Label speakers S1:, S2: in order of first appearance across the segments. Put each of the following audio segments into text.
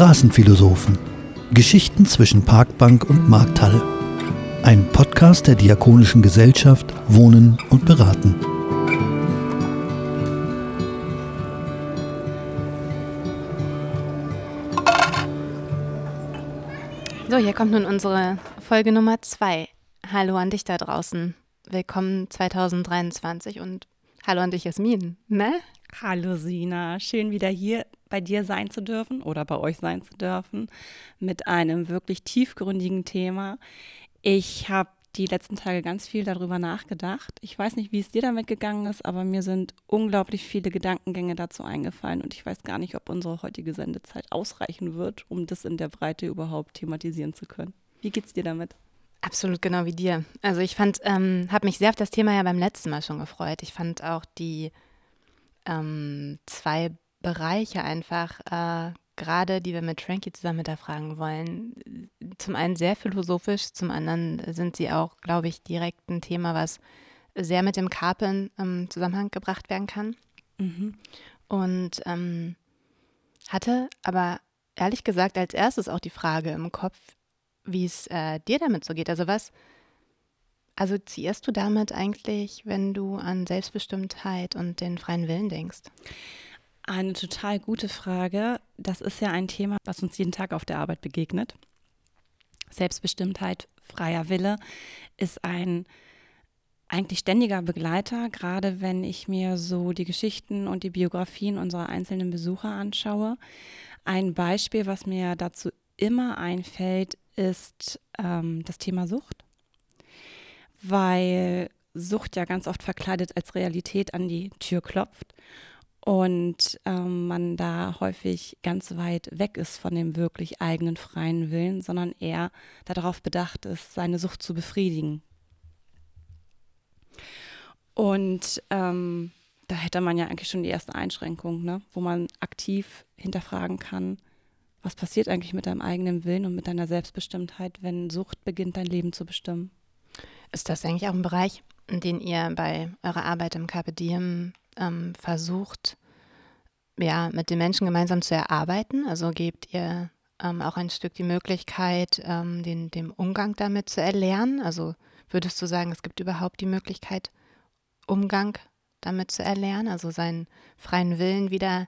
S1: Straßenphilosophen. Geschichten zwischen Parkbank und Markthalle. Ein Podcast der Diakonischen Gesellschaft Wohnen und Beraten.
S2: So, hier kommt nun unsere Folge Nummer zwei. Hallo an dich da draußen. Willkommen 2023 und hallo an dich, Jasmin. Ne?
S3: Hallo Sina, schön wieder hier bei dir sein zu dürfen oder bei euch sein zu dürfen mit einem wirklich tiefgründigen Thema. Ich habe die letzten Tage ganz viel darüber nachgedacht. Ich weiß nicht, wie es dir damit gegangen ist, aber mir sind unglaublich viele Gedankengänge dazu eingefallen und ich weiß gar nicht, ob unsere heutige Sendezeit ausreichen wird, um das in der Breite überhaupt thematisieren zu können. Wie geht's dir damit?
S2: Absolut genau wie dir. Also ich fand, ähm, habe mich sehr auf das Thema ja beim letzten Mal schon gefreut. Ich fand auch die ähm, zwei Bereiche einfach, äh, gerade die wir mit Frankie zusammen hinterfragen wollen, zum einen sehr philosophisch, zum anderen sind sie auch, glaube ich, direkt ein Thema, was sehr mit dem Karpeln im Zusammenhang gebracht werden kann. Mhm. Und ähm, hatte aber ehrlich gesagt als erstes auch die Frage im Kopf, wie es äh, dir damit so geht. Also was assoziierst du damit eigentlich, wenn du an Selbstbestimmtheit und den freien Willen denkst?
S3: Eine total gute Frage. Das ist ja ein Thema, was uns jeden Tag auf der Arbeit begegnet. Selbstbestimmtheit, freier Wille ist ein eigentlich ständiger Begleiter, gerade wenn ich mir so die Geschichten und die Biografien unserer einzelnen Besucher anschaue. Ein Beispiel, was mir dazu immer einfällt, ist ähm, das Thema Sucht, weil Sucht ja ganz oft verkleidet als Realität an die Tür klopft und ähm, man da häufig ganz weit weg ist von dem wirklich eigenen freien Willen, sondern eher darauf bedacht ist, seine Sucht zu befriedigen. Und ähm, da hätte man ja eigentlich schon die erste Einschränkung, ne? wo man aktiv hinterfragen kann, was passiert eigentlich mit deinem eigenen Willen und mit deiner Selbstbestimmtheit, wenn Sucht beginnt, dein Leben zu bestimmen?
S2: Ist das eigentlich auch ein Bereich, den ihr bei eurer Arbeit im Carpe Diem ähm, versucht, ja, mit den Menschen gemeinsam zu erarbeiten? Also gebt ihr ähm, auch ein Stück die Möglichkeit, ähm, den, den Umgang damit zu erlernen? Also würdest du sagen, es gibt überhaupt die Möglichkeit, Umgang damit zu erlernen, also seinen freien Willen wieder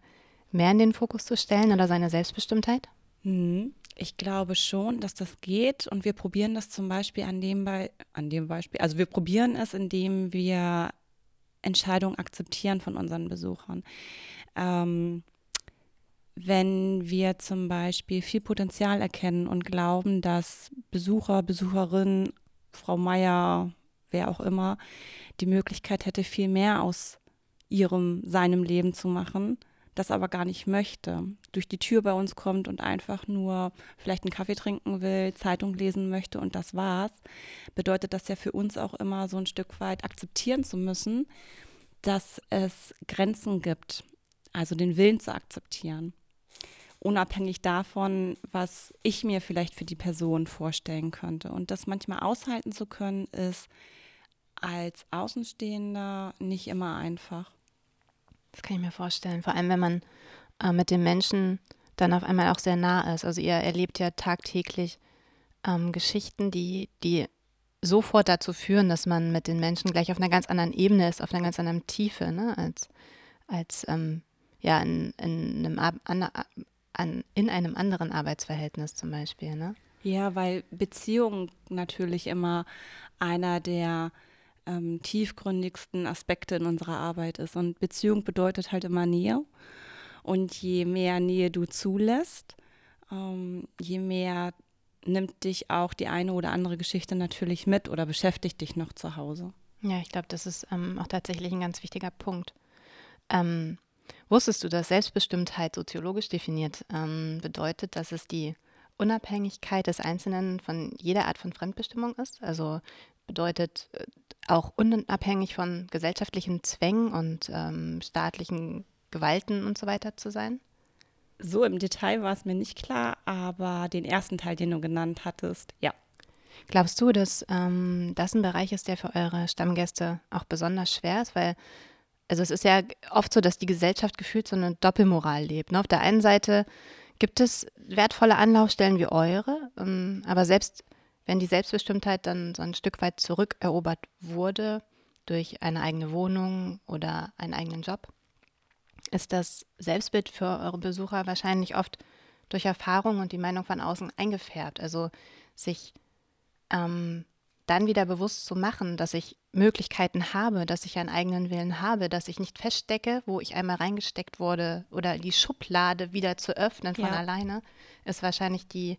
S2: mehr in den Fokus zu stellen oder seine Selbstbestimmtheit?
S3: Mhm. Ich glaube schon, dass das geht und wir probieren das zum Beispiel an dem, Be an dem Beispiel, also wir probieren es, indem wir Entscheidungen akzeptieren von unseren Besuchern. Ähm, wenn wir zum Beispiel viel Potenzial erkennen und glauben, dass Besucher, Besucherinnen, Frau Meier, wer auch immer, die Möglichkeit hätte, viel mehr aus ihrem, seinem Leben zu machen, das aber gar nicht möchte, durch die Tür bei uns kommt und einfach nur vielleicht einen Kaffee trinken will, Zeitung lesen möchte und das war's, bedeutet das ja für uns auch immer so ein Stück weit akzeptieren zu müssen, dass es Grenzen gibt, also den Willen zu akzeptieren. Unabhängig davon, was ich mir vielleicht für die Person vorstellen könnte. Und das manchmal aushalten zu können, ist als Außenstehender nicht immer einfach.
S2: Das kann ich mir vorstellen. Vor allem, wenn man äh, mit den Menschen dann auf einmal auch sehr nah ist. Also ihr erlebt ja tagtäglich ähm, Geschichten, die, die sofort dazu führen, dass man mit den Menschen gleich auf einer ganz anderen Ebene ist, auf einer ganz anderen Tiefe, ne? als, als ähm, ja, in, in, einem, an, an, in einem anderen Arbeitsverhältnis zum Beispiel. Ne?
S3: Ja, weil Beziehung natürlich immer einer der ähm, tiefgründigsten Aspekte in unserer Arbeit ist. Und Beziehung bedeutet halt immer Nähe. Und je mehr Nähe du zulässt, ähm, je mehr nimmt dich auch die eine oder andere Geschichte natürlich mit oder beschäftigt dich noch zu Hause.
S2: Ja, ich glaube, das ist ähm, auch tatsächlich ein ganz wichtiger Punkt. Ähm, wusstest du, dass Selbstbestimmtheit soziologisch definiert ähm, bedeutet, dass es die Unabhängigkeit des Einzelnen von jeder Art von Fremdbestimmung ist? Also bedeutet äh, auch unabhängig von gesellschaftlichen Zwängen und ähm, staatlichen Gewalten und so weiter zu sein?
S3: So im Detail war es mir nicht klar, aber den ersten Teil, den du genannt hattest, ja.
S2: Glaubst du, dass ähm, das ein Bereich ist, der für eure Stammgäste auch besonders schwer ist? Weil also es ist ja oft so, dass die Gesellschaft gefühlt so eine Doppelmoral lebt. Ne? Auf der einen Seite gibt es wertvolle Anlaufstellen wie eure, ähm, aber selbst wenn die Selbstbestimmtheit dann so ein Stück weit zurückerobert wurde durch eine eigene Wohnung oder einen eigenen Job, ist das Selbstbild für eure Besucher wahrscheinlich oft durch Erfahrung und die Meinung von außen eingefärbt. Also sich ähm, dann wieder bewusst zu machen, dass ich Möglichkeiten habe, dass ich einen eigenen Willen habe, dass ich nicht feststecke, wo ich einmal reingesteckt wurde oder die Schublade wieder zu öffnen von ja. alleine, ist wahrscheinlich die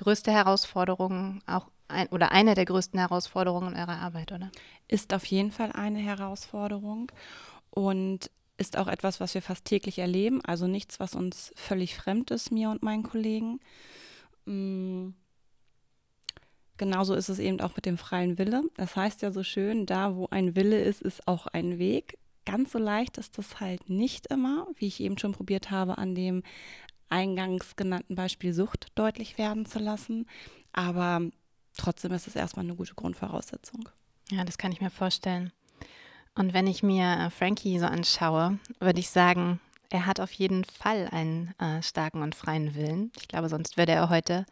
S2: größte Herausforderung auch ein, oder eine der größten Herausforderungen eurer Arbeit, oder?
S3: Ist auf jeden Fall eine Herausforderung und ist auch etwas, was wir fast täglich erleben, also nichts, was uns völlig fremd ist, mir und meinen Kollegen. Mhm genauso ist es eben auch mit dem freien Wille. Das heißt ja so schön, da wo ein Wille ist, ist auch ein Weg. Ganz so leicht ist das halt nicht immer, wie ich eben schon probiert habe, an dem eingangs genannten Beispiel Sucht deutlich werden zu lassen. Aber trotzdem ist es erstmal eine gute Grundvoraussetzung.
S2: Ja, das kann ich mir vorstellen. Und wenn ich mir äh, Frankie so anschaue, würde ich sagen, er hat auf jeden Fall einen äh, starken und freien Willen. Ich glaube, sonst würde er heute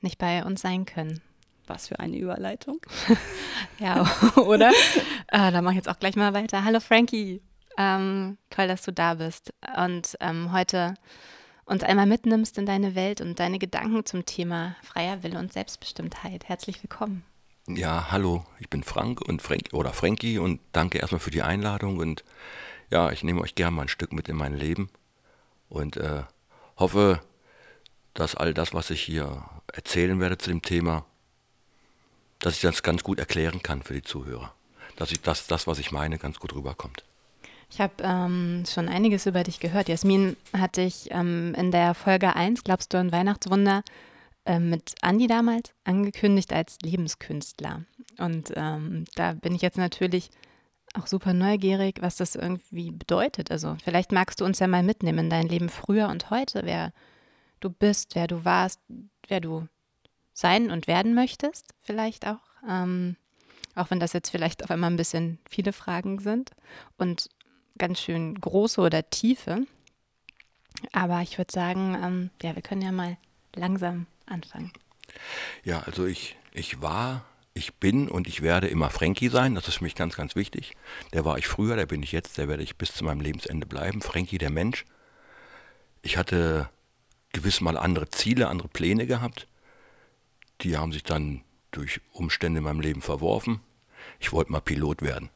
S2: nicht bei uns sein können.
S3: Was für eine Überleitung.
S2: ja, oder? äh, dann mache ich jetzt auch gleich mal weiter. Hallo Frankie. Ähm, toll, dass du da bist und ähm, heute uns einmal mitnimmst in deine Welt und deine Gedanken zum Thema freier Wille und Selbstbestimmtheit. Herzlich willkommen.
S4: Ja, hallo, ich bin Frank und Frank oder Frankie und danke erstmal für die Einladung und ja, ich nehme euch gerne mal ein Stück mit in mein Leben und äh, hoffe, dass all das, was ich hier erzählen werde zu dem Thema, dass ich das ganz gut erklären kann für die Zuhörer. Dass ich das, das was ich meine, ganz gut rüberkommt.
S2: Ich habe ähm, schon einiges über dich gehört. Jasmin hat dich ähm, in der Folge 1, Glaubst du an Weihnachtswunder, äh, mit Andi damals angekündigt als Lebenskünstler. Und ähm, da bin ich jetzt natürlich auch super neugierig, was das irgendwie bedeutet. Also vielleicht magst du uns ja mal mitnehmen in dein Leben früher und heute, wer du bist, wer du warst, wer du sein und werden möchtest, vielleicht auch. Ähm, auch wenn das jetzt vielleicht auf einmal ein bisschen viele Fragen sind und ganz schön große oder tiefe. Aber ich würde sagen, ähm, ja, wir können ja mal langsam anfangen.
S4: Ja, also ich, ich war, ich bin und ich werde immer Frankie sein. Das ist für mich ganz, ganz wichtig. Der war ich früher, der bin ich jetzt, der werde ich bis zu meinem Lebensende bleiben. Frankie, der Mensch. Ich hatte gewiss mal andere Ziele, andere Pläne gehabt. Die haben sich dann durch Umstände in meinem Leben verworfen. Ich wollte mal Pilot werden.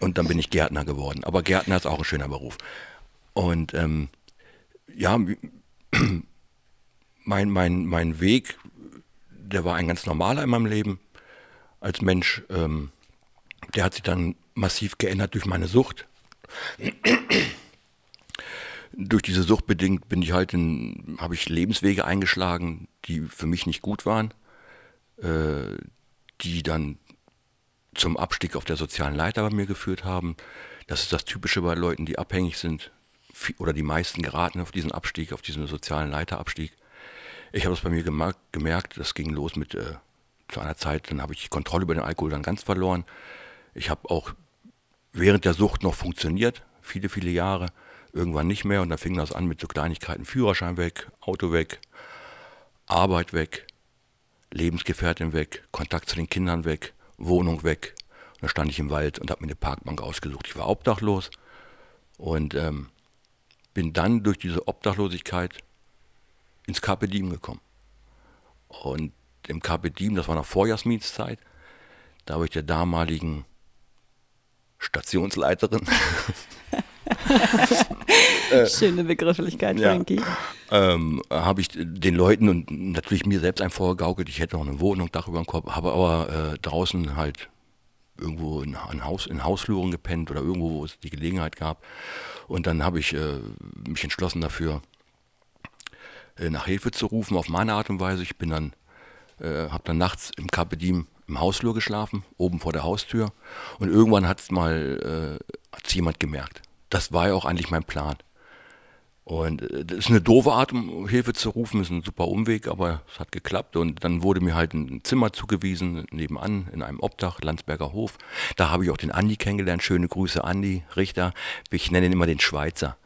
S4: Und dann bin ich Gärtner geworden. Aber Gärtner ist auch ein schöner Beruf. Und ähm, ja, mein, mein, mein Weg, der war ein ganz normaler in meinem Leben als Mensch. Ähm, der hat sich dann massiv geändert durch meine Sucht durch diese Sucht bedingt bin ich halt in, habe ich Lebenswege eingeschlagen, die für mich nicht gut waren, äh, die dann zum Abstieg auf der sozialen Leiter bei mir geführt haben. Das ist das Typische bei Leuten, die abhängig sind, oder die meisten geraten auf diesen Abstieg, auf diesen sozialen Leiterabstieg. Ich habe es bei mir gemerkt, gemerkt, das ging los mit, äh, zu einer Zeit, dann habe ich die Kontrolle über den Alkohol dann ganz verloren. Ich habe auch während der Sucht noch funktioniert, viele, viele Jahre irgendwann nicht mehr und dann fing das an mit so Kleinigkeiten, Führerschein weg, Auto weg, Arbeit weg, Lebensgefährtin weg, Kontakt zu den Kindern weg, Wohnung weg. Und dann stand ich im Wald und habe mir eine Parkbank ausgesucht. Ich war obdachlos und ähm, bin dann durch diese Obdachlosigkeit ins Carpe gekommen. Und im Carpe das war noch Vorjahrsmietszeit, da habe ich der damaligen Stationsleiterin
S3: Schöne Begrifflichkeit, ja, Frankie.
S4: Ähm, habe ich den Leuten und natürlich mir selbst ein vorgegaukelt, ich hätte noch eine Wohnung, Dach über dem Kopf, habe aber äh, draußen halt irgendwo in, in, Haus, in Hausfluren gepennt oder irgendwo, wo es die Gelegenheit gab. Und dann habe ich äh, mich entschlossen dafür, äh, nach Hilfe zu rufen, auf meine Art und Weise. Ich bin dann, äh, habe dann nachts im Carpe Diem im Hausflur geschlafen, oben vor der Haustür. Und irgendwann hat es mal, äh, hat's jemand gemerkt. Das war ja auch eigentlich mein Plan. Und äh, das ist eine doofe Art, um Hilfe zu rufen, ist ein super Umweg, aber es hat geklappt. Und dann wurde mir halt ein Zimmer zugewiesen, nebenan, in einem Obdach, Landsberger Hof. Da habe ich auch den Andi kennengelernt. Schöne Grüße, Andi Richter. Ich nenne ihn immer den Schweizer.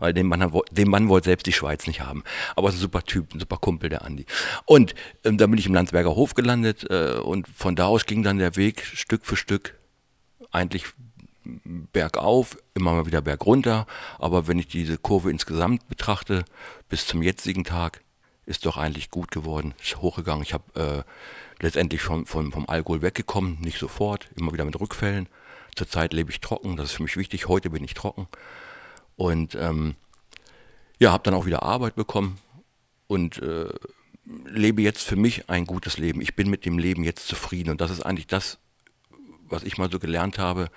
S4: Weil den Mann, den Mann wollte selbst die Schweiz nicht haben. Aber es ist ein super Typ, ein super Kumpel, der Andi. Und ähm, dann bin ich im Landsberger Hof gelandet äh, und von da aus ging dann der Weg Stück für Stück eigentlich bergauf, immer mal wieder bergunter. Aber wenn ich diese Kurve insgesamt betrachte, bis zum jetzigen Tag, ist doch eigentlich gut geworden, ist hochgegangen. Ich habe äh, letztendlich vom, vom, vom Alkohol weggekommen, nicht sofort, immer wieder mit Rückfällen. Zurzeit lebe ich trocken, das ist für mich wichtig. Heute bin ich trocken. Und ähm, ja, habe dann auch wieder Arbeit bekommen und äh, lebe jetzt für mich ein gutes Leben. Ich bin mit dem Leben jetzt zufrieden und das ist eigentlich das, was ich mal so gelernt habe,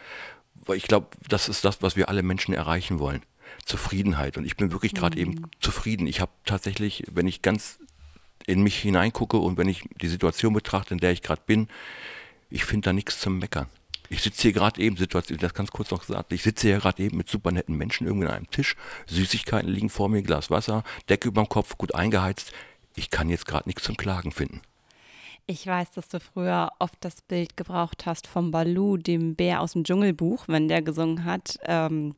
S4: weil ich glaube, das ist das, was wir alle Menschen erreichen wollen. Zufriedenheit. Und ich bin wirklich gerade mhm. eben zufrieden. Ich habe tatsächlich, wenn ich ganz in mich hineingucke und wenn ich die Situation betrachte, in der ich gerade bin, ich finde da nichts zum Meckern. Ich sitze hier gerade eben, Situation, das ganz kurz noch gesagt, ich sitze hier gerade eben mit super netten Menschen irgendwie an einem Tisch, Süßigkeiten liegen vor mir, Glas Wasser, Decke über dem Kopf, gut eingeheizt. Ich kann jetzt gerade nichts zum Klagen finden.
S3: Ich weiß, dass du früher oft das Bild gebraucht hast vom Balu, dem Bär aus dem Dschungelbuch, wenn der gesungen hat. Ähm,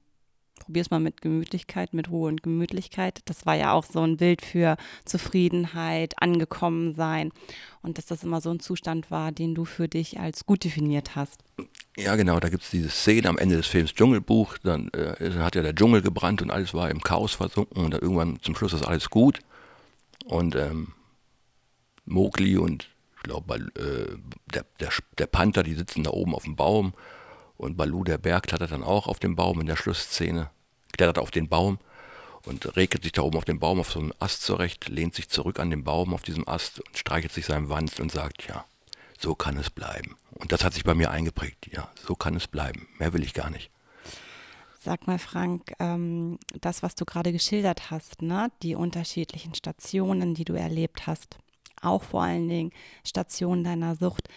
S3: probier's mal mit Gemütlichkeit, mit Ruhe und Gemütlichkeit. Das war ja auch so ein Bild für Zufriedenheit, angekommen sein und dass das immer so ein Zustand war, den du für dich als gut definiert hast.
S4: Ja, genau, da gibt es diese Szene am Ende des Films Dschungelbuch, dann äh, hat ja der Dschungel gebrannt und alles war im Chaos versunken und dann irgendwann zum Schluss ist alles gut und ähm, Mowgli und ich glaube, äh, der, der, der Panther, die sitzen da oben auf dem Baum und Balu, der Berg, klettert dann auch auf den Baum in der Schlussszene, klettert auf den Baum und regelt sich da oben auf dem Baum auf so einen Ast zurecht, lehnt sich zurück an den Baum auf diesem Ast und streichelt sich seinen Wanst und sagt, ja, so kann es bleiben. Und das hat sich bei mir eingeprägt, ja, so kann es bleiben. Mehr will ich gar nicht.
S3: Sag mal, Frank, ähm, das, was du gerade geschildert hast, ne, die unterschiedlichen Stationen, die du erlebt hast, auch vor allen Dingen Stationen deiner Sucht.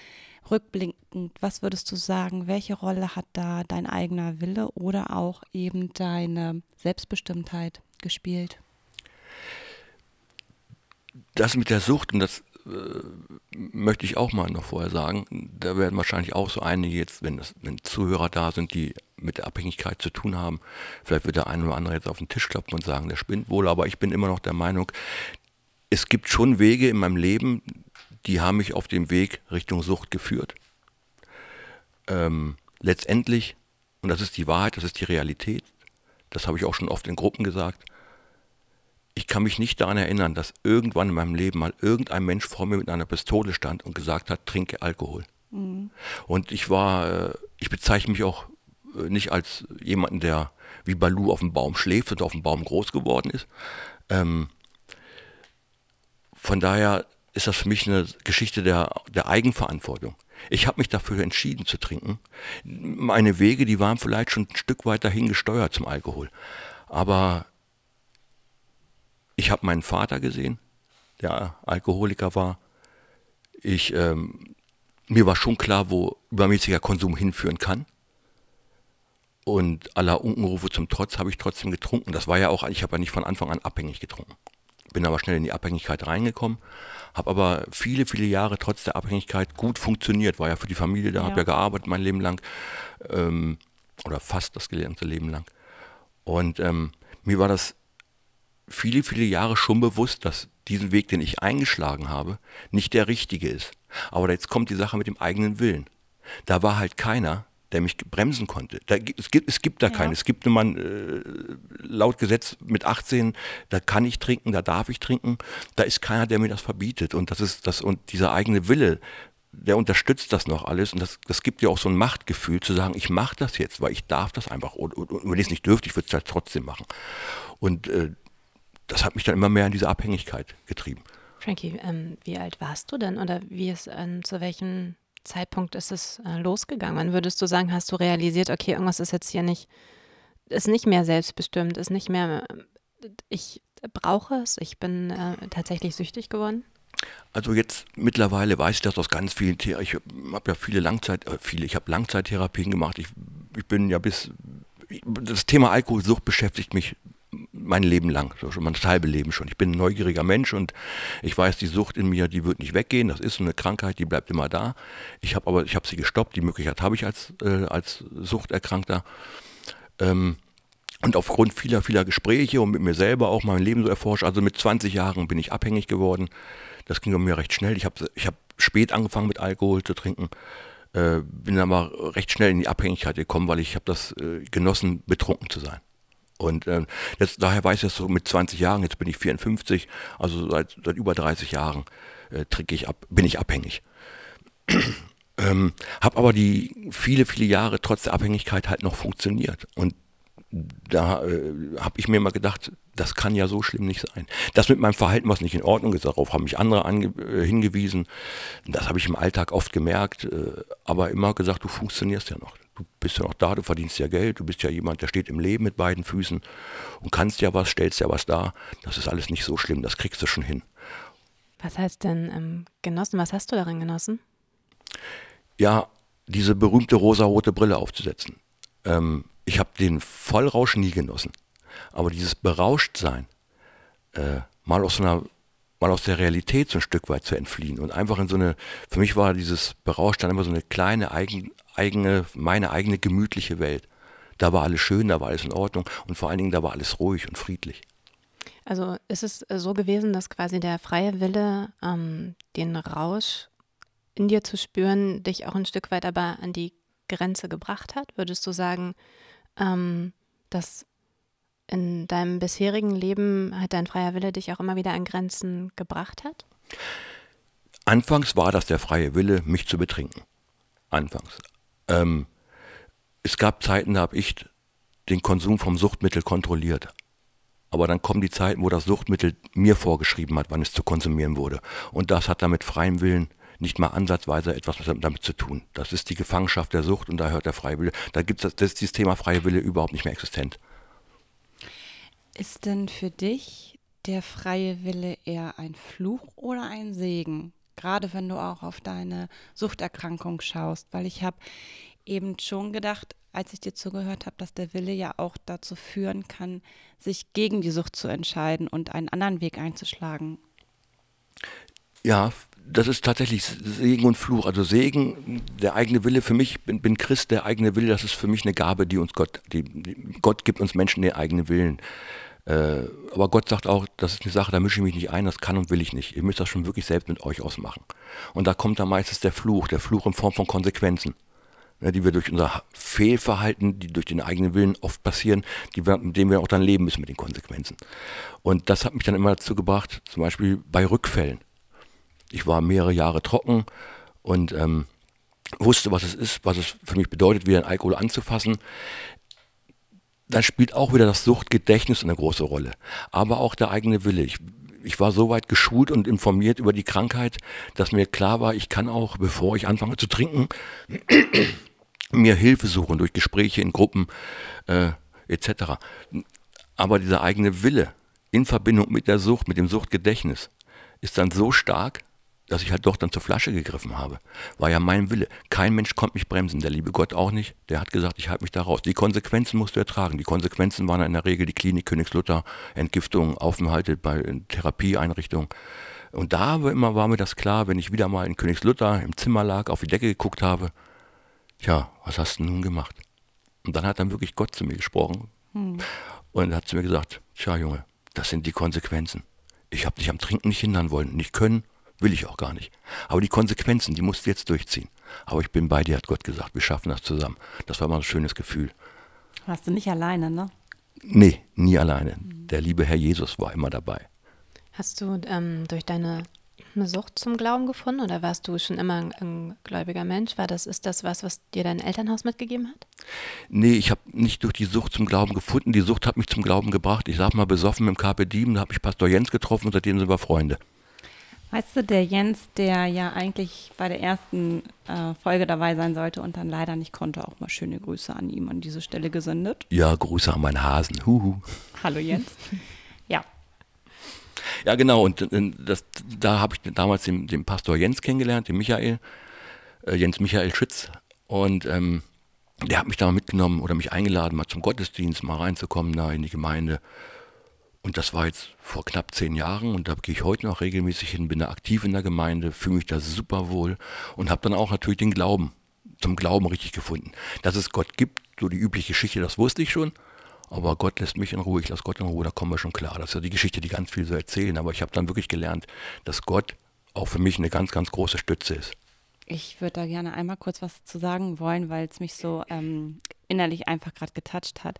S3: Rückblickend, was würdest du sagen, welche Rolle hat da dein eigener Wille oder auch eben deine Selbstbestimmtheit gespielt?
S4: Das mit der Sucht, und das äh, möchte ich auch mal noch vorher sagen, da werden wahrscheinlich auch so einige jetzt, wenn, das, wenn Zuhörer da sind, die mit der Abhängigkeit zu tun haben, vielleicht wird der eine oder andere jetzt auf den Tisch klopfen und sagen, der spinnt wohl, aber ich bin immer noch der Meinung, es gibt schon Wege in meinem Leben, die haben mich auf dem Weg Richtung Sucht geführt. Ähm, letztendlich, und das ist die Wahrheit, das ist die Realität, das habe ich auch schon oft in Gruppen gesagt, ich kann mich nicht daran erinnern, dass irgendwann in meinem Leben mal irgendein Mensch vor mir mit einer Pistole stand und gesagt hat, trinke Alkohol. Mhm. Und ich war, äh, ich bezeichne mich auch äh, nicht als jemanden, der wie Balu auf dem Baum schläft und auf dem Baum groß geworden ist. Ähm, von daher ist das für mich eine Geschichte der, der Eigenverantwortung. Ich habe mich dafür entschieden zu trinken. Meine Wege, die waren vielleicht schon ein Stück weit dahin gesteuert zum Alkohol. Aber ich habe meinen Vater gesehen, der Alkoholiker war. Ich, ähm, mir war schon klar, wo übermäßiger Konsum hinführen kann. Und aller Unkenrufe zum Trotz habe ich trotzdem getrunken. Das war ja auch, ich habe ja nicht von Anfang an abhängig getrunken bin aber schnell in die Abhängigkeit reingekommen, habe aber viele, viele Jahre trotz der Abhängigkeit gut funktioniert, war ja für die Familie da, ja. habe ja gearbeitet mein Leben lang ähm, oder fast das gelernte Leben lang. Und ähm, mir war das viele, viele Jahre schon bewusst, dass diesen Weg, den ich eingeschlagen habe, nicht der richtige ist. Aber jetzt kommt die Sache mit dem eigenen Willen. Da war halt keiner, der mich bremsen konnte. Da, es, gibt, es gibt da ja. keinen. Es gibt man äh, laut Gesetz mit 18, da kann ich trinken, da darf ich trinken. Da ist keiner, der mir das verbietet. Und das ist das und dieser eigene Wille, der unterstützt das noch alles und das, das gibt ja auch so ein Machtgefühl zu sagen, ich mache das jetzt, weil ich darf das einfach und, und, und wenn ich es nicht dürfte, ich würde es halt trotzdem machen. Und äh, das hat mich dann immer mehr in diese Abhängigkeit getrieben.
S2: Frankie, ähm, wie alt warst du denn oder wie ist, ähm, zu welchen Zeitpunkt ist es äh, losgegangen? Wann würdest du sagen, hast du realisiert, okay, irgendwas ist jetzt hier nicht, ist nicht mehr selbstbestimmt, ist nicht mehr, ich brauche es, ich bin äh, tatsächlich süchtig geworden?
S4: Also jetzt mittlerweile weiß ich das aus ganz vielen Therapien. Ich habe ja viele Langzeit, äh, viele, ich habe Langzeittherapien gemacht. Ich, ich bin ja bis, das Thema Alkoholsucht beschäftigt mich mein Leben lang, so schon mein halbe Leben schon. Ich bin ein neugieriger Mensch und ich weiß, die Sucht in mir, die wird nicht weggehen. Das ist eine Krankheit, die bleibt immer da. Ich habe aber, ich habe sie gestoppt. Die Möglichkeit habe ich als, äh, als Suchterkrankter. Ähm, und aufgrund vieler, vieler Gespräche und mit mir selber auch mein Leben so erforscht. Also mit 20 Jahren bin ich abhängig geworden. Das ging bei mir recht schnell. Ich habe ich hab spät angefangen mit Alkohol zu trinken. Äh, bin aber recht schnell in die Abhängigkeit gekommen, weil ich habe das äh, genossen, betrunken zu sein. Und äh, jetzt, daher weiß ich das so mit 20 Jahren, jetzt bin ich 54, also seit, seit über 30 Jahren äh, trinke ich ab, bin ich abhängig. ähm, habe aber die viele, viele Jahre trotz der Abhängigkeit halt noch funktioniert. Und da äh, habe ich mir mal gedacht, das kann ja so schlimm nicht sein. Das mit meinem Verhalten, was nicht in Ordnung ist, darauf haben mich andere äh, hingewiesen. Das habe ich im Alltag oft gemerkt, äh, aber immer gesagt, du funktionierst ja noch. Du bist ja noch da, du verdienst ja Geld, du bist ja jemand, der steht im Leben mit beiden Füßen und kannst ja was, stellst ja was dar. Das ist alles nicht so schlimm, das kriegst du schon hin.
S2: Was heißt denn ähm, genossen? Was hast du darin genossen?
S4: Ja, diese berühmte rosa-rote Brille aufzusetzen. Ähm, ich habe den Vollrausch nie genossen. Aber dieses Berauschtsein, äh, mal aus einer mal aus der Realität so ein Stück weit zu entfliehen und einfach in so eine, für mich war dieses Berauschtsein immer so eine kleine, eigen, eigene, meine eigene gemütliche Welt. Da war alles schön, da war alles in Ordnung und vor allen Dingen da war alles ruhig und friedlich.
S2: Also ist es so gewesen, dass quasi der freie Wille, ähm, den Rausch in dir zu spüren, dich auch ein Stück weit aber an die Grenze gebracht hat? Würdest du sagen, ähm, dass in deinem bisherigen Leben halt dein freier Wille dich auch immer wieder an Grenzen gebracht hat?
S4: Anfangs war das der freie Wille, mich zu betrinken. Anfangs. Ähm, es gab Zeiten, da habe ich den Konsum vom Suchtmittel kontrolliert. Aber dann kommen die Zeiten, wo das Suchtmittel mir vorgeschrieben hat, wann es zu konsumieren wurde. Und das hat dann mit freiem Willen nicht mal ansatzweise etwas damit zu tun. Das ist die Gefangenschaft der Sucht und da hört der freie Wille. Da gibt es das, dieses Thema freie Wille überhaupt nicht mehr existent.
S3: Ist denn für dich der freie Wille eher ein Fluch oder ein Segen? Gerade wenn du auch auf deine Suchterkrankung schaust, weil ich habe eben schon gedacht, als ich dir zugehört habe, dass der Wille ja auch dazu führen kann, sich gegen die Sucht zu entscheiden und einen anderen Weg einzuschlagen.
S4: Ja, das ist tatsächlich Segen und Fluch. Also Segen, der eigene Wille für mich, bin, bin Christ, der eigene Wille, das ist für mich eine Gabe, die uns Gott, die, Gott gibt uns Menschen den eigenen Willen. Äh, aber Gott sagt auch, das ist eine Sache, da mische ich mich nicht ein, das kann und will ich nicht. Ihr müsst das schon wirklich selbst mit euch ausmachen. Und da kommt dann meistens der Fluch, der Fluch in Form von Konsequenzen, ne, die wir durch unser Fehlverhalten, die durch den eigenen Willen oft passieren, die wir, mit denen wir auch dann leben müssen mit den Konsequenzen. Und das hat mich dann immer dazu gebracht, zum Beispiel bei Rückfällen ich war mehrere Jahre trocken und ähm, wusste, was es ist, was es für mich bedeutet, wieder einen Alkohol anzufassen. Dann spielt auch wieder das Suchtgedächtnis eine große Rolle, aber auch der eigene Wille. Ich, ich war so weit geschult und informiert über die Krankheit, dass mir klar war, ich kann auch, bevor ich anfange zu trinken, mir Hilfe suchen durch Gespräche in Gruppen äh, etc. Aber dieser eigene Wille in Verbindung mit der Sucht, mit dem Suchtgedächtnis, ist dann so stark, dass ich halt doch dann zur Flasche gegriffen habe. War ja mein Wille. Kein Mensch konnte mich bremsen, der liebe Gott auch nicht. Der hat gesagt, ich halte mich da raus. Die Konsequenzen musst du ertragen. Die Konsequenzen waren in der Regel die Klinik Königslutter, Entgiftung, Aufenthalte bei Therapieeinrichtungen. Und da war, immer war mir das klar, wenn ich wieder mal in Königslutter im Zimmer lag, auf die Decke geguckt habe, tja, was hast du nun gemacht? Und dann hat dann wirklich Gott zu mir gesprochen hm. und hat zu mir gesagt, tja Junge, das sind die Konsequenzen. Ich habe dich am Trinken nicht hindern wollen, nicht können Will ich auch gar nicht. Aber die Konsequenzen, die musst du jetzt durchziehen. Aber ich bin bei dir, hat Gott gesagt. Wir schaffen das zusammen. Das war mal ein schönes Gefühl.
S3: Warst du nicht alleine, ne?
S4: Nee, nie alleine. Der liebe Herr Jesus war immer dabei.
S2: Hast du ähm, durch deine Sucht zum Glauben gefunden oder warst du schon immer ein, ein, gläubiger Mensch? War das, ist das was, was dir dein Elternhaus mitgegeben hat?
S4: Nee, ich habe nicht durch die Sucht zum Glauben gefunden. Die Sucht hat mich zum Glauben gebracht. Ich sag mal besoffen im Carpe Diem, da habe ich Pastor Jens getroffen und seitdem sind wir Freunde.
S3: Weißt du, der Jens, der ja eigentlich bei der ersten äh, Folge dabei sein sollte und dann leider nicht konnte, auch mal schöne Grüße an ihm an diese Stelle gesendet.
S4: Ja, Grüße an meinen Hasen. Huhu.
S3: Hallo Jens. ja.
S4: Ja, genau. Und äh, das, da habe ich damals den, den, Pastor Jens kennengelernt, den Michael, äh, Jens Michael Schütz. Und ähm, der hat mich da mitgenommen oder mich eingeladen, mal zum Gottesdienst mal reinzukommen, da in die Gemeinde. Und das war jetzt vor knapp zehn Jahren und da gehe ich heute noch regelmäßig hin, bin da aktiv in der Gemeinde, fühle mich da super wohl und habe dann auch natürlich den Glauben, zum Glauben richtig gefunden. Dass es Gott gibt, so die übliche Geschichte, das wusste ich schon. Aber Gott lässt mich in Ruhe, ich lasse Gott in Ruhe, da kommen wir schon klar. Das ist ja die Geschichte, die ganz viel so erzählen. Aber ich habe dann wirklich gelernt, dass Gott auch für mich eine ganz, ganz große Stütze ist.
S3: Ich würde da gerne einmal kurz was zu sagen wollen, weil es mich so ähm, innerlich einfach gerade getoucht hat.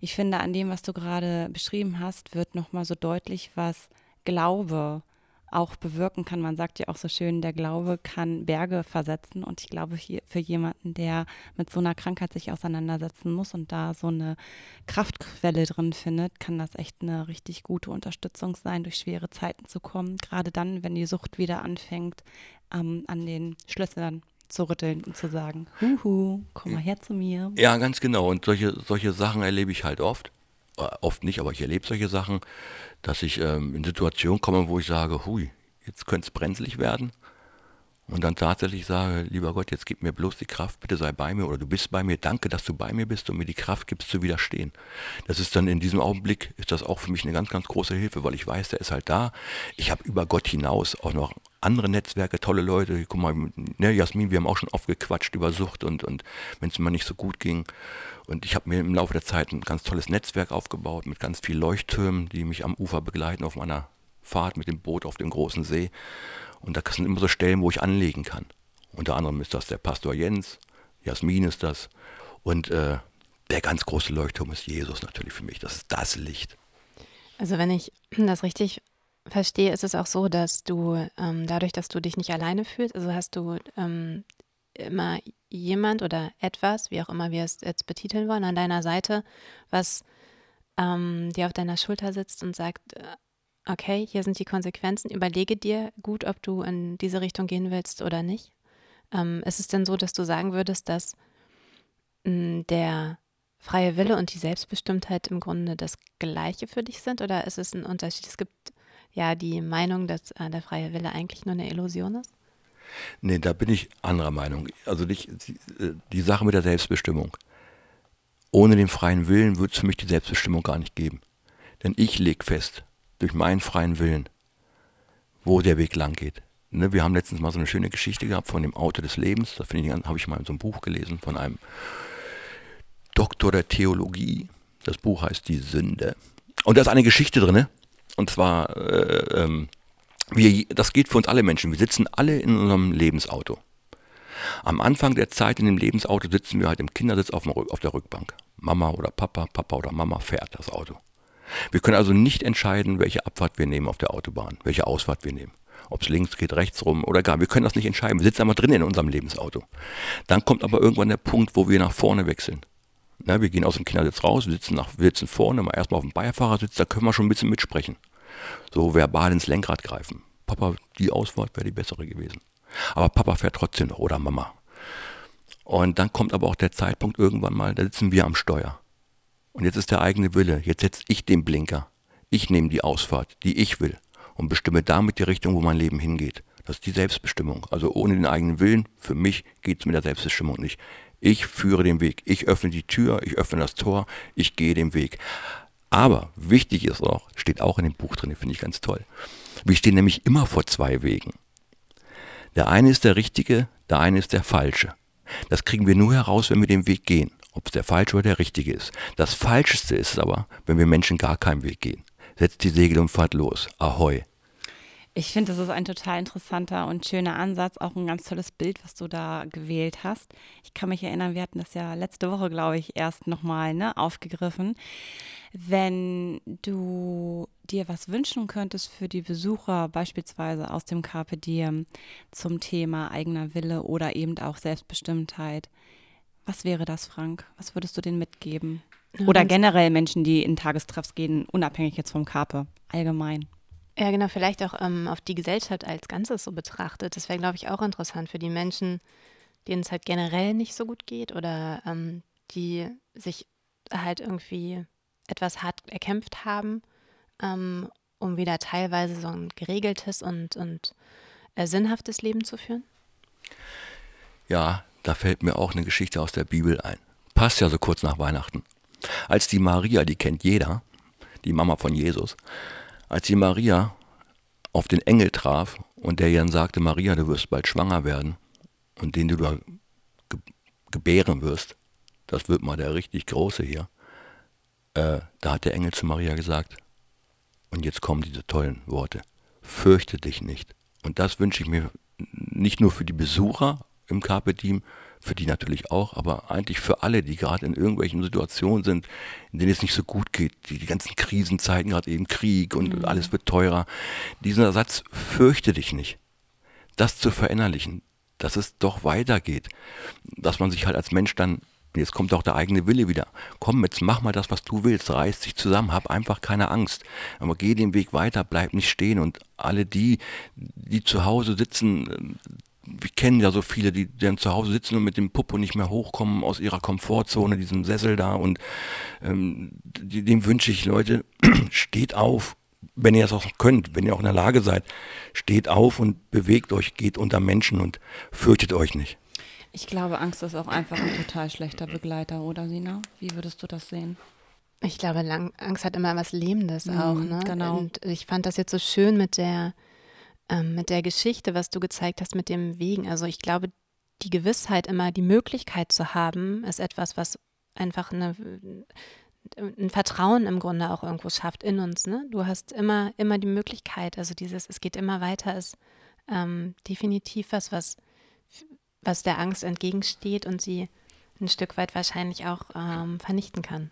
S3: Ich finde, an dem, was du gerade beschrieben hast, wird nochmal so deutlich, was Glaube auch bewirken kann. Man sagt ja auch so schön, der Glaube kann Berge versetzen. Und ich glaube, für jemanden, der mit so einer Krankheit sich auseinandersetzen muss und da so eine Kraftquelle drin findet, kann das echt eine richtig gute Unterstützung sein, durch schwere Zeiten zu kommen. Gerade dann, wenn die Sucht wieder anfängt, ähm, an den Schlüsseln zu rütteln und zu sagen, huhu, komm mal her zu mir.
S4: Ja, ganz genau. Und solche, solche Sachen erlebe ich halt oft. Äh, oft nicht, aber ich erlebe solche Sachen, dass ich ähm, in Situationen komme, wo ich sage, hui, jetzt könnte es brenzlig werden. Und dann tatsächlich sage, lieber Gott, jetzt gib mir bloß die Kraft, bitte sei bei mir oder du bist bei mir, danke, dass du bei mir bist und mir die Kraft gibst zu widerstehen. Das ist dann in diesem Augenblick, ist das auch für mich eine ganz, ganz große Hilfe, weil ich weiß, der ist halt da. Ich habe über Gott hinaus auch noch andere Netzwerke, tolle Leute. Guck mal, ne, Jasmin, wir haben auch schon oft gequatscht über Sucht und, und wenn es mir nicht so gut ging. Und ich habe mir im Laufe der Zeit ein ganz tolles Netzwerk aufgebaut mit ganz vielen Leuchttürmen, die mich am Ufer begleiten auf meiner Fahrt mit dem Boot auf dem großen See. Und da sind immer so Stellen, wo ich anlegen kann. Unter anderem ist das der Pastor Jens, Jasmin ist das. Und äh, der ganz große Leuchtturm ist Jesus natürlich für mich. Das ist das Licht.
S2: Also wenn ich das richtig verstehe, ist es auch so, dass du ähm, dadurch, dass du dich nicht alleine fühlst, also hast du ähm, immer jemand oder etwas, wie auch immer wir es jetzt betiteln wollen, an deiner Seite, was ähm, dir auf deiner Schulter sitzt und sagt, äh, okay, hier sind die Konsequenzen, überlege dir gut, ob du in diese Richtung gehen willst oder nicht. Ähm, ist es denn so, dass du sagen würdest, dass mh, hm, der freie Wille und die Selbstbestimmtheit im Grunde das gleiche für dich sind oder ist es ein Unterschied? Es gibt ja die Meinung, dass äh, der freie Wille eigentlich nur eine Illusion ist.
S4: Nee, da bin ich anderer Meinung. Also die, die Sache mit der Selbstbestimmung. Ohne den freien Willen würde es für mich die Selbstbestimmung gar nicht geben. Denn ich lege fest, durch meinen freien Willen, wo der Weg lang geht. Ne, wir haben letztens mal so eine schöne Geschichte gehabt von dem Auto des Lebens. Da habe ich mal in so einem Buch gelesen von einem Doktor der Theologie. Das Buch heißt Die Sünde. Und da ist eine Geschichte drin. Und zwar äh, ähm, wir, das geht für uns alle Menschen. Wir sitzen alle in unserem Lebensauto. Am Anfang der Zeit in dem Lebensauto sitzen wir halt im Kindersitz auf, auf der Rückbank. Mama oder Papa, Papa oder Mama fährt das Auto. Wir können also nicht entscheiden, welche Abfahrt wir nehmen auf der Autobahn, welche Ausfahrt wir nehmen. Ob es links geht, rechts rum oder gar. Wir können das nicht entscheiden. Wir sitzen einmal drin in unserem Lebensauto. Dann kommt aber irgendwann der Punkt, wo wir nach vorne wechseln. Na, wir gehen aus dem Kindersitz raus, wir sitzen, nach, wir sitzen vorne, mal erstmal auf dem Beifahrersitz, da können wir schon ein bisschen mitsprechen so verbal ins Lenkrad greifen. Papa, die Ausfahrt wäre die bessere gewesen. Aber Papa fährt trotzdem noch oder Mama. Und dann kommt aber auch der Zeitpunkt irgendwann mal, da sitzen wir am Steuer. Und jetzt ist der eigene Wille, jetzt setze ich den Blinker. Ich nehme die Ausfahrt, die ich will und bestimme damit die Richtung, wo mein Leben hingeht. Das ist die Selbstbestimmung. Also ohne den eigenen Willen, für mich geht es mit der Selbstbestimmung nicht. Ich führe den Weg. Ich öffne die Tür, ich öffne das Tor, ich gehe den Weg. Aber wichtig ist auch, steht auch in dem Buch drin, finde ich ganz toll. Wir stehen nämlich immer vor zwei Wegen. Der eine ist der richtige, der eine ist der falsche. Das kriegen wir nur heraus, wenn wir den Weg gehen, ob es der falsche oder der richtige ist. Das Falscheste ist aber, wenn wir Menschen gar keinen Weg gehen. Setzt die Segel und fahrt los. Ahoi.
S3: Ich finde, das ist ein total interessanter und schöner Ansatz, auch ein ganz tolles Bild, was du da gewählt hast. Ich kann mich erinnern, wir hatten das ja letzte Woche, glaube ich, erst nochmal ne, aufgegriffen. Wenn du dir was wünschen könntest für die Besucher, beispielsweise aus dem Carpe Diem zum Thema eigener Wille oder eben auch Selbstbestimmtheit, was wäre das, Frank? Was würdest du denen mitgeben? Oder generell Menschen, die in Tagestreffs gehen, unabhängig jetzt vom Carpe, allgemein.
S2: Ja, genau, vielleicht auch ähm, auf die Gesellschaft als Ganzes so betrachtet. Das wäre, glaube ich, auch interessant für die Menschen, denen es halt generell nicht so gut geht oder ähm, die sich halt irgendwie etwas hart erkämpft haben, ähm, um wieder teilweise so ein geregeltes und, und äh, sinnhaftes Leben zu führen?
S4: Ja, da fällt mir auch eine Geschichte aus der Bibel ein. Passt ja so kurz nach Weihnachten. Als die Maria, die kennt jeder, die Mama von Jesus. Als sie Maria auf den Engel traf und der dann sagte, Maria, du wirst bald schwanger werden und den du da ge gebären wirst, das wird mal der richtig große hier. Äh, da hat der Engel zu Maria gesagt, und jetzt kommen diese tollen Worte, fürchte dich nicht. Und das wünsche ich mir nicht nur für die Besucher im Carpe Diem, für die natürlich auch, aber eigentlich für alle, die gerade in irgendwelchen Situationen sind, in denen es nicht so gut geht, die, die ganzen Krisenzeiten, gerade eben Krieg und mhm. alles wird teurer. Dieser Satz, fürchte dich nicht, das zu verinnerlichen, dass es doch weitergeht, dass man sich halt als Mensch dann jetzt kommt auch der eigene Wille wieder. Komm, jetzt mach mal das, was du willst. Reiß dich zusammen, hab einfach keine Angst. Aber geh den Weg weiter, bleib nicht stehen. Und alle die, die zu Hause sitzen, wir kennen ja so viele, die dann zu Hause sitzen und mit dem Popo nicht mehr hochkommen aus ihrer Komfortzone, diesem Sessel da. Und ähm, dem wünsche ich, Leute, steht auf, wenn ihr es auch könnt, wenn ihr auch in der Lage seid, steht auf und bewegt euch, geht unter Menschen und fürchtet euch nicht.
S3: Ich glaube, Angst ist auch einfach ein total schlechter Begleiter, oder Sina? Wie würdest du das sehen?
S2: Ich glaube, Lang Angst hat immer was Lebendes mhm, auch. Ne?
S3: Genau.
S2: Und ich fand das jetzt so schön mit der ähm, mit der Geschichte, was du gezeigt hast mit dem Wegen. Also ich glaube, die Gewissheit, immer die Möglichkeit zu haben, ist etwas, was einfach eine, ein Vertrauen im Grunde auch irgendwo schafft in uns. Ne? Du hast immer, immer die Möglichkeit, also dieses, es geht immer weiter, ist ähm, definitiv was, was, was der Angst entgegensteht und sie ein Stück weit wahrscheinlich auch ähm, vernichten kann.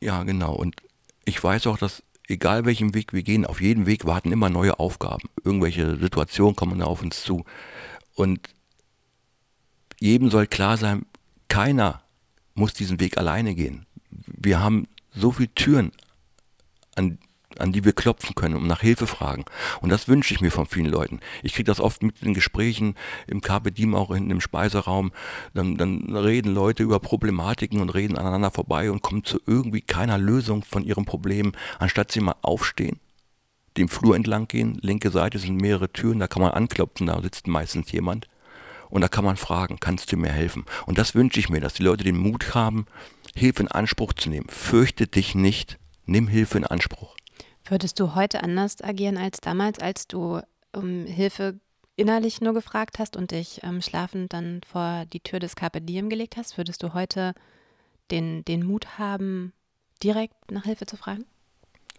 S4: Ja, genau. Und ich weiß auch, dass egal welchen Weg wir gehen, auf jedem Weg warten immer neue Aufgaben. Irgendwelche Situationen kommen auf uns zu. Und jedem soll klar sein, keiner muss diesen Weg alleine gehen. Wir haben so viele Türen, an an die wir klopfen können und nach Hilfe fragen. Und das wünsche ich mir von vielen Leuten. Ich kriege das oft mit in Gesprächen im Carpe Diem, auch hinten im Speiseraum. Dann, dann reden Leute über Problematiken und reden aneinander vorbei und kommen zu irgendwie keiner Lösung von ihrem Problem, anstatt sie mal aufstehen, dem Flur entlang gehen. Linke Seite sind mehrere Türen, da kann man anklopfen, da sitzt meistens jemand. Und da kann man fragen, kannst du mir helfen? Und das wünsche ich mir, dass die Leute den Mut haben, Hilfe in Anspruch zu nehmen. Fürchte dich nicht, nimm Hilfe in Anspruch.
S2: Würdest du heute anders agieren als damals, als du um Hilfe innerlich nur gefragt hast und dich ähm, schlafend dann vor die Tür des Carpe Diem gelegt hast? Würdest du heute den, den Mut haben, direkt nach Hilfe zu fragen?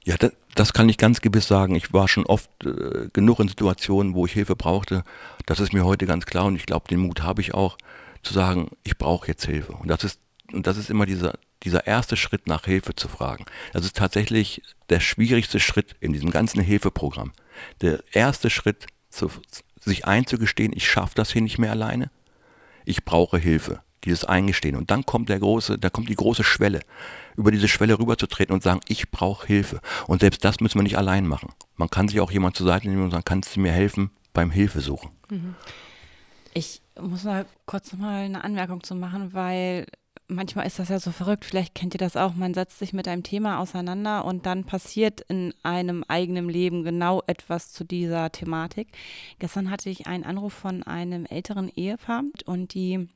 S4: Ja, das, das kann ich ganz gewiss sagen. Ich war schon oft äh, genug in Situationen, wo ich Hilfe brauchte. Das ist mir heute ganz klar und ich glaube, den Mut habe ich auch, zu sagen, ich brauche jetzt Hilfe. Und das ist, und das ist immer dieser, dieser erste Schritt nach Hilfe zu fragen, das ist tatsächlich der schwierigste Schritt in diesem ganzen Hilfeprogramm. Der erste Schritt, zu, sich einzugestehen, ich schaffe das hier nicht mehr alleine, ich brauche Hilfe, dieses Eingestehen. Und dann kommt der große, da kommt die große Schwelle, über diese Schwelle rüberzutreten und sagen, ich brauche Hilfe. Und selbst das müssen wir nicht allein machen. Man kann sich auch jemand zur Seite nehmen und sagen, kannst du mir helfen beim Hilfesuchen? Mhm.
S3: Ich muss mal kurz mal eine Anmerkung zu machen, weil manchmal ist das ja so verrückt, vielleicht kennt ihr das auch, man setzt sich mit einem Thema auseinander und dann passiert in einem eigenen Leben genau etwas zu dieser Thematik. Gestern hatte ich einen Anruf von einem älteren Ehepaar und die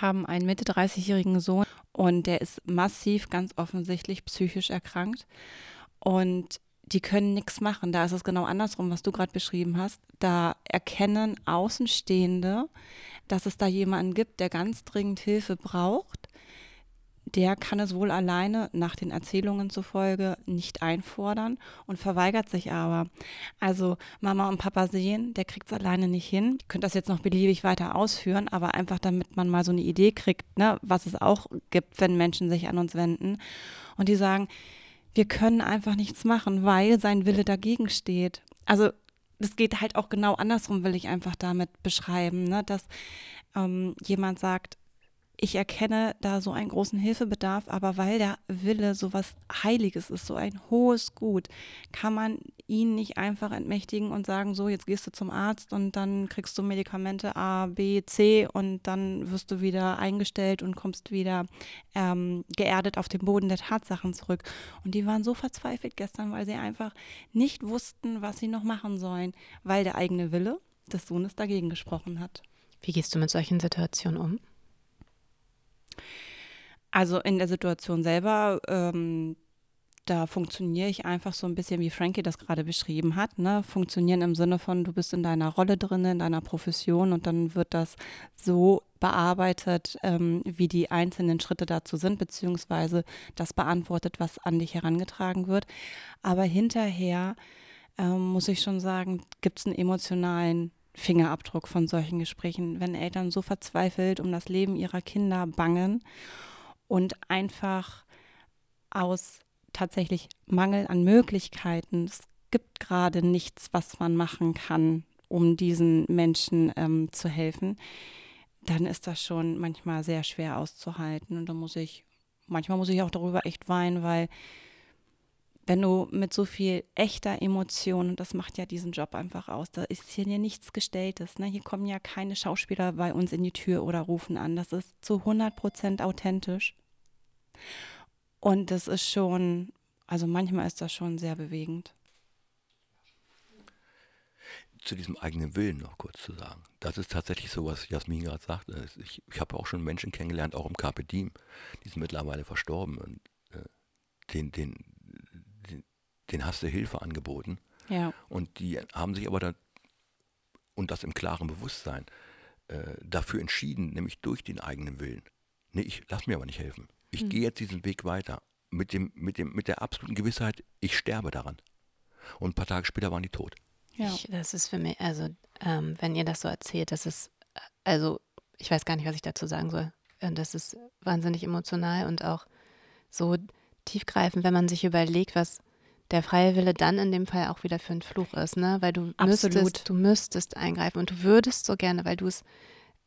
S3: haben einen Mitte 30-jährigen Sohn und der ist massiv, ganz offensichtlich psychisch erkrankt. Und die können nichts machen. Da ist es genau andersrum, was du gerade beschrieben hast. Da erkennen Außenstehende, dass es da jemanden gibt, der ganz dringend Hilfe braucht, der kann es wohl alleine nach den Erzählungen zufolge nicht einfordern und verweigert sich aber. Also Mama und Papa sehen, der kriegt es alleine nicht hin. Ich könnte das jetzt noch beliebig weiter ausführen, aber einfach damit man mal so eine Idee kriegt, ne, was es auch gibt, wenn Menschen sich an uns wenden. Und die sagen, wir können einfach nichts machen, weil sein Wille dagegen steht. Also das geht halt auch genau andersrum, will ich einfach damit beschreiben, ne? dass ähm, jemand sagt, ich erkenne da so einen großen Hilfebedarf, aber weil der Wille so was Heiliges ist, so ein hohes Gut, kann man ihn nicht einfach entmächtigen und sagen, so, jetzt gehst du zum Arzt und dann kriegst du Medikamente A, B, C und dann wirst du wieder eingestellt und kommst wieder ähm, geerdet auf den Boden der Tatsachen zurück. Und die waren so verzweifelt gestern, weil sie einfach nicht wussten, was sie noch machen sollen, weil der eigene Wille des Sohnes dagegen gesprochen hat.
S2: Wie gehst du mit solchen Situationen um?
S3: Also in der Situation selber ähm, da funktioniere ich einfach so ein bisschen, wie Frankie das gerade beschrieben hat. Ne? Funktionieren im Sinne von, du bist in deiner Rolle drin, in deiner Profession und dann wird das so bearbeitet, ähm, wie die einzelnen Schritte dazu sind, beziehungsweise das beantwortet, was an dich herangetragen wird. Aber hinterher ähm, muss ich schon sagen, gibt es einen emotionalen Fingerabdruck von solchen Gesprächen, wenn Eltern so verzweifelt um das Leben ihrer Kinder bangen und einfach aus tatsächlich Mangel an Möglichkeiten, es gibt gerade nichts, was man machen kann, um diesen Menschen ähm, zu helfen, dann ist das schon manchmal sehr schwer auszuhalten. Und da muss ich, manchmal muss ich auch darüber echt weinen, weil wenn du mit so viel echter Emotion, und das macht ja diesen Job einfach aus, da ist hier nichts Gestelltes. Ne? Hier kommen ja keine Schauspieler bei uns in die Tür oder rufen an. Das ist zu 100 Prozent authentisch. Und das ist schon, also manchmal ist das schon sehr bewegend.
S4: Zu diesem eigenen Willen noch kurz zu sagen. Das ist tatsächlich so, was Jasmin gerade sagte. Ich, ich habe auch schon Menschen kennengelernt, auch im Carpe die sind mittlerweile verstorben. Und, äh, den, den, den, hast du Hilfe angeboten.
S3: Ja.
S4: Und die haben sich aber dann, und das im klaren Bewusstsein, äh, dafür entschieden, nämlich durch den eigenen Willen. Nee, ich lass mir aber nicht helfen. Ich mhm. gehe jetzt diesen Weg weiter mit, dem, mit, dem, mit der absoluten Gewissheit, ich sterbe daran. Und ein paar Tage später waren die tot.
S2: Ja. Ich, das ist für mich, also ähm, wenn ihr das so erzählt, das ist, also ich weiß gar nicht, was ich dazu sagen soll. Das ist wahnsinnig emotional und auch so tiefgreifend, wenn man sich überlegt, was der freie Wille dann in dem Fall auch wieder für ein Fluch ist, ne? Weil du Absolut. müsstest, du müsstest eingreifen und du würdest so gerne, weil du es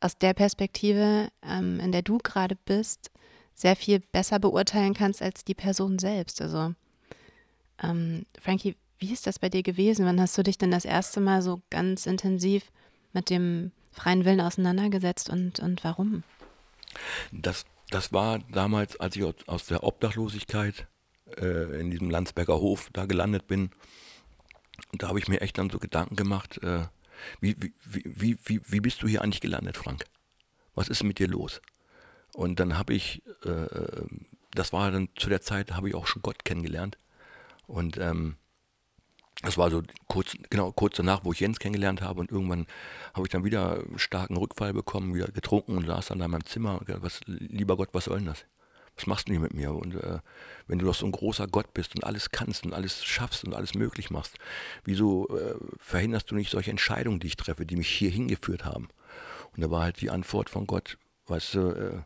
S2: aus der Perspektive, ähm, in der du gerade bist, sehr viel besser beurteilen kannst als die Person selbst. Also, ähm, Frankie, wie ist das bei dir gewesen? Wann hast du dich denn das erste Mal so ganz intensiv mit dem freien Willen auseinandergesetzt und, und warum?
S4: Das, das war damals, als ich aus der Obdachlosigkeit äh, in diesem Landsberger Hof da gelandet bin. Da habe ich mir echt dann so Gedanken gemacht, äh, wie, wie, wie, wie, wie bist du hier eigentlich gelandet, Frank? Was ist mit dir los? Und dann habe ich, äh, das war dann zu der Zeit, habe ich auch schon Gott kennengelernt. Und ähm, das war so kurz, genau, kurz danach, wo ich Jens kennengelernt habe und irgendwann habe ich dann wieder starken Rückfall bekommen, wieder getrunken und saß dann in meinem Zimmer was, lieber Gott, was soll denn das? Was machst du hier mit mir? Und äh, wenn du doch so ein großer Gott bist und alles kannst und alles schaffst und alles möglich machst, wieso äh, verhinderst du nicht solche Entscheidungen, die ich treffe, die mich hier hingeführt haben? Und da war halt die Antwort von Gott, weißt du, äh,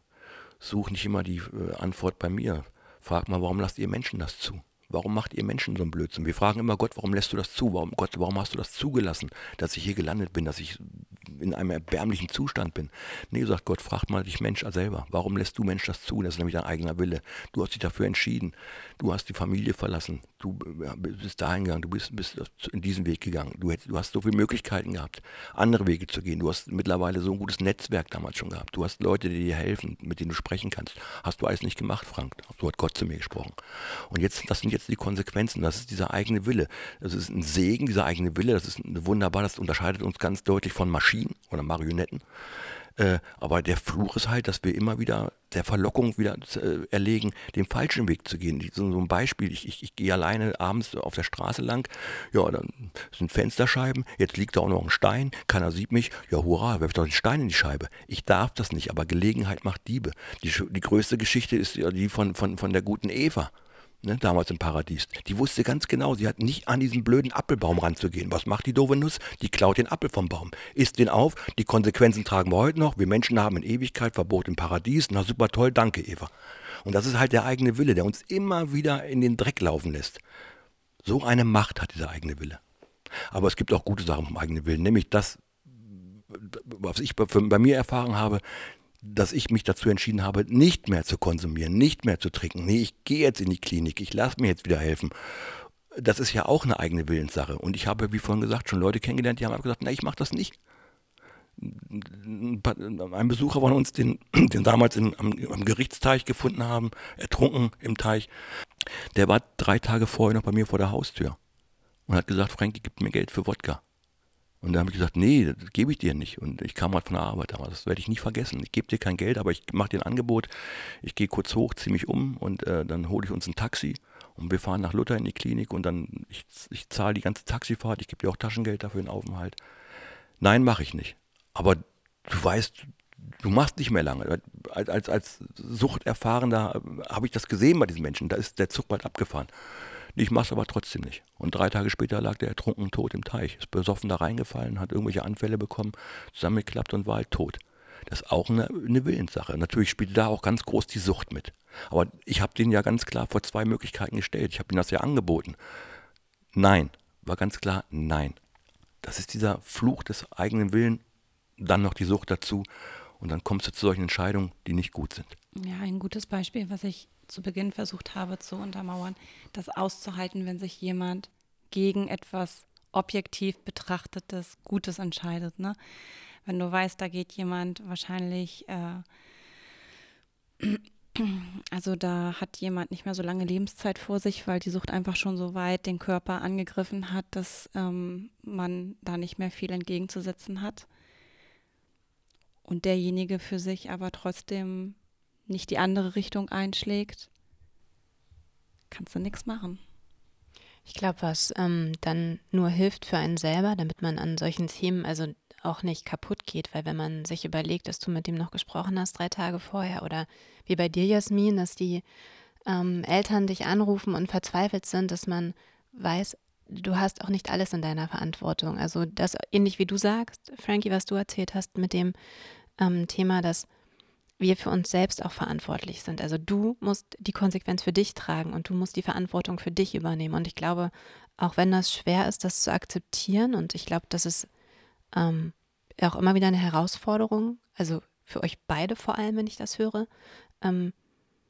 S4: such nicht immer die äh, Antwort bei mir. Frag mal, warum lasst ihr Menschen das zu? Warum macht ihr Menschen so einen Blödsinn? Wir fragen immer Gott, warum lässt du das zu? Warum, Gott, warum hast du das zugelassen, dass ich hier gelandet bin, dass ich in einem erbärmlichen Zustand bin? Nee, sagt Gott, frag mal dich Mensch selber. Warum lässt du Mensch das zu? Das ist nämlich dein eigener Wille. Du hast dich dafür entschieden. Du hast die Familie verlassen. Du bist dahin gegangen. Du bist, bist in diesen Weg gegangen. Du, hättest, du hast so viele Möglichkeiten gehabt, andere Wege zu gehen. Du hast mittlerweile so ein gutes Netzwerk damals schon gehabt. Du hast Leute, die dir helfen, mit denen du sprechen kannst. Hast du alles nicht gemacht, Frank. So hat Gott zu mir gesprochen. Und jetzt, das sind jetzt jetzt die Konsequenzen. Das ist dieser eigene Wille. Das ist ein Segen, dieser eigene Wille. Das ist wunderbar. Das unterscheidet uns ganz deutlich von Maschinen oder Marionetten. Äh, aber der Fluch ist halt, dass wir immer wieder der Verlockung wieder äh, erlegen, den falschen Weg zu gehen. So, so ein Beispiel, ich, ich, ich gehe alleine abends auf der Straße lang, ja, dann sind Fensterscheiben, jetzt liegt da auch noch ein Stein, keiner sieht mich, ja hurra, werf doch den Stein in die Scheibe. Ich darf das nicht, aber Gelegenheit macht Diebe. Die, die größte Geschichte ist ja die von, von, von der guten Eva ne, damals im Paradies, die wusste ganz genau, sie hat nicht an diesen blöden Apfelbaum ranzugehen. Was macht die doofe Nuss? Die klaut den Apfel vom Baum, isst den auf, die Konsequenzen tragen wir heute noch. Wir Menschen haben in Ewigkeit Verbot im Paradies. Na super toll, danke Eva. Und das ist halt der eigene Wille, der uns immer wieder in den Dreck laufen lässt. So eine Macht hat dieser eigene Wille. Aber es gibt auch gute Sachen vom eigenen Willen, nämlich das, was ich bei mir erfahren habe, dass ich mich dazu entschieden habe, nicht mehr zu konsumieren, nicht mehr zu trinken. Nee, ich gehe jetzt in die Klinik, ich lasse mir jetzt wieder helfen. Das ist ja auch eine eigene Willenssache. Und ich habe, wie vorhin gesagt, schon Leute kennengelernt, die haben gesagt, na, ich mache das nicht. Ein Besucher von uns, den, den damals in, am, am Gerichtsteich gefunden haben, ertrunken im Teich, der war drei Tage vorher noch bei mir vor der Haustür und hat gesagt, Frankie, gib mir Geld für Wodka. Und dann habe ich gesagt, nee, das gebe ich dir nicht. Und ich kam halt von der Arbeit, aber das werde ich nie vergessen. Ich gebe dir kein Geld, aber ich mache dir ein Angebot. Ich gehe kurz hoch, ziehe mich um und äh, dann hole ich uns ein Taxi Und wir fahren nach Luther in die Klinik und dann, ich, ich zahle die ganze Taxifahrt, ich gebe dir auch Taschengeld dafür den Aufenthalt. Nein, mache ich nicht. Aber du weißt, du machst nicht mehr lange. Als, als, als Suchterfahrener habe ich das gesehen bei diesen Menschen. Da ist der Zug bald abgefahren. Ich mache es aber trotzdem nicht. Und drei Tage später lag der ertrunken tot im Teich. Ist besoffen da reingefallen, hat irgendwelche Anfälle bekommen, zusammengeklappt und war halt tot. Das ist auch eine, eine Willenssache. Natürlich spielt da auch ganz groß die Sucht mit. Aber ich habe den ja ganz klar vor zwei Möglichkeiten gestellt. Ich habe ihm das ja angeboten. Nein, war ganz klar nein. Das ist dieser Fluch des eigenen Willens, dann noch die Sucht dazu. Und dann kommst du zu solchen Entscheidungen, die nicht gut sind.
S3: Ja, ein gutes Beispiel, was ich zu Beginn versucht habe zu untermauern, das auszuhalten, wenn sich jemand gegen etwas objektiv betrachtetes, Gutes entscheidet. Ne? Wenn du weißt, da geht jemand wahrscheinlich, äh, also da hat jemand nicht mehr so lange Lebenszeit vor sich, weil die Sucht einfach schon so weit den Körper angegriffen hat, dass ähm, man da nicht mehr viel entgegenzusetzen hat. Und derjenige für sich aber trotzdem nicht die andere Richtung einschlägt, kannst du nichts machen.
S2: Ich glaube, was ähm, dann nur hilft für einen selber, damit man an solchen Themen also auch nicht kaputt geht, weil wenn man sich überlegt, dass du mit dem noch gesprochen hast drei Tage vorher oder wie bei dir, Jasmin, dass die ähm, Eltern dich anrufen und verzweifelt sind, dass man weiß, du hast auch nicht alles in deiner Verantwortung. Also das ähnlich wie du sagst, Frankie, was du erzählt hast mit dem ähm, Thema, dass wir für uns selbst auch verantwortlich sind. Also du musst die Konsequenz für dich tragen und du musst die Verantwortung für dich übernehmen. Und ich glaube, auch wenn das schwer ist, das zu akzeptieren, und ich glaube, das ist ähm, auch immer wieder eine Herausforderung, also für euch beide vor allem, wenn ich das höre, ähm,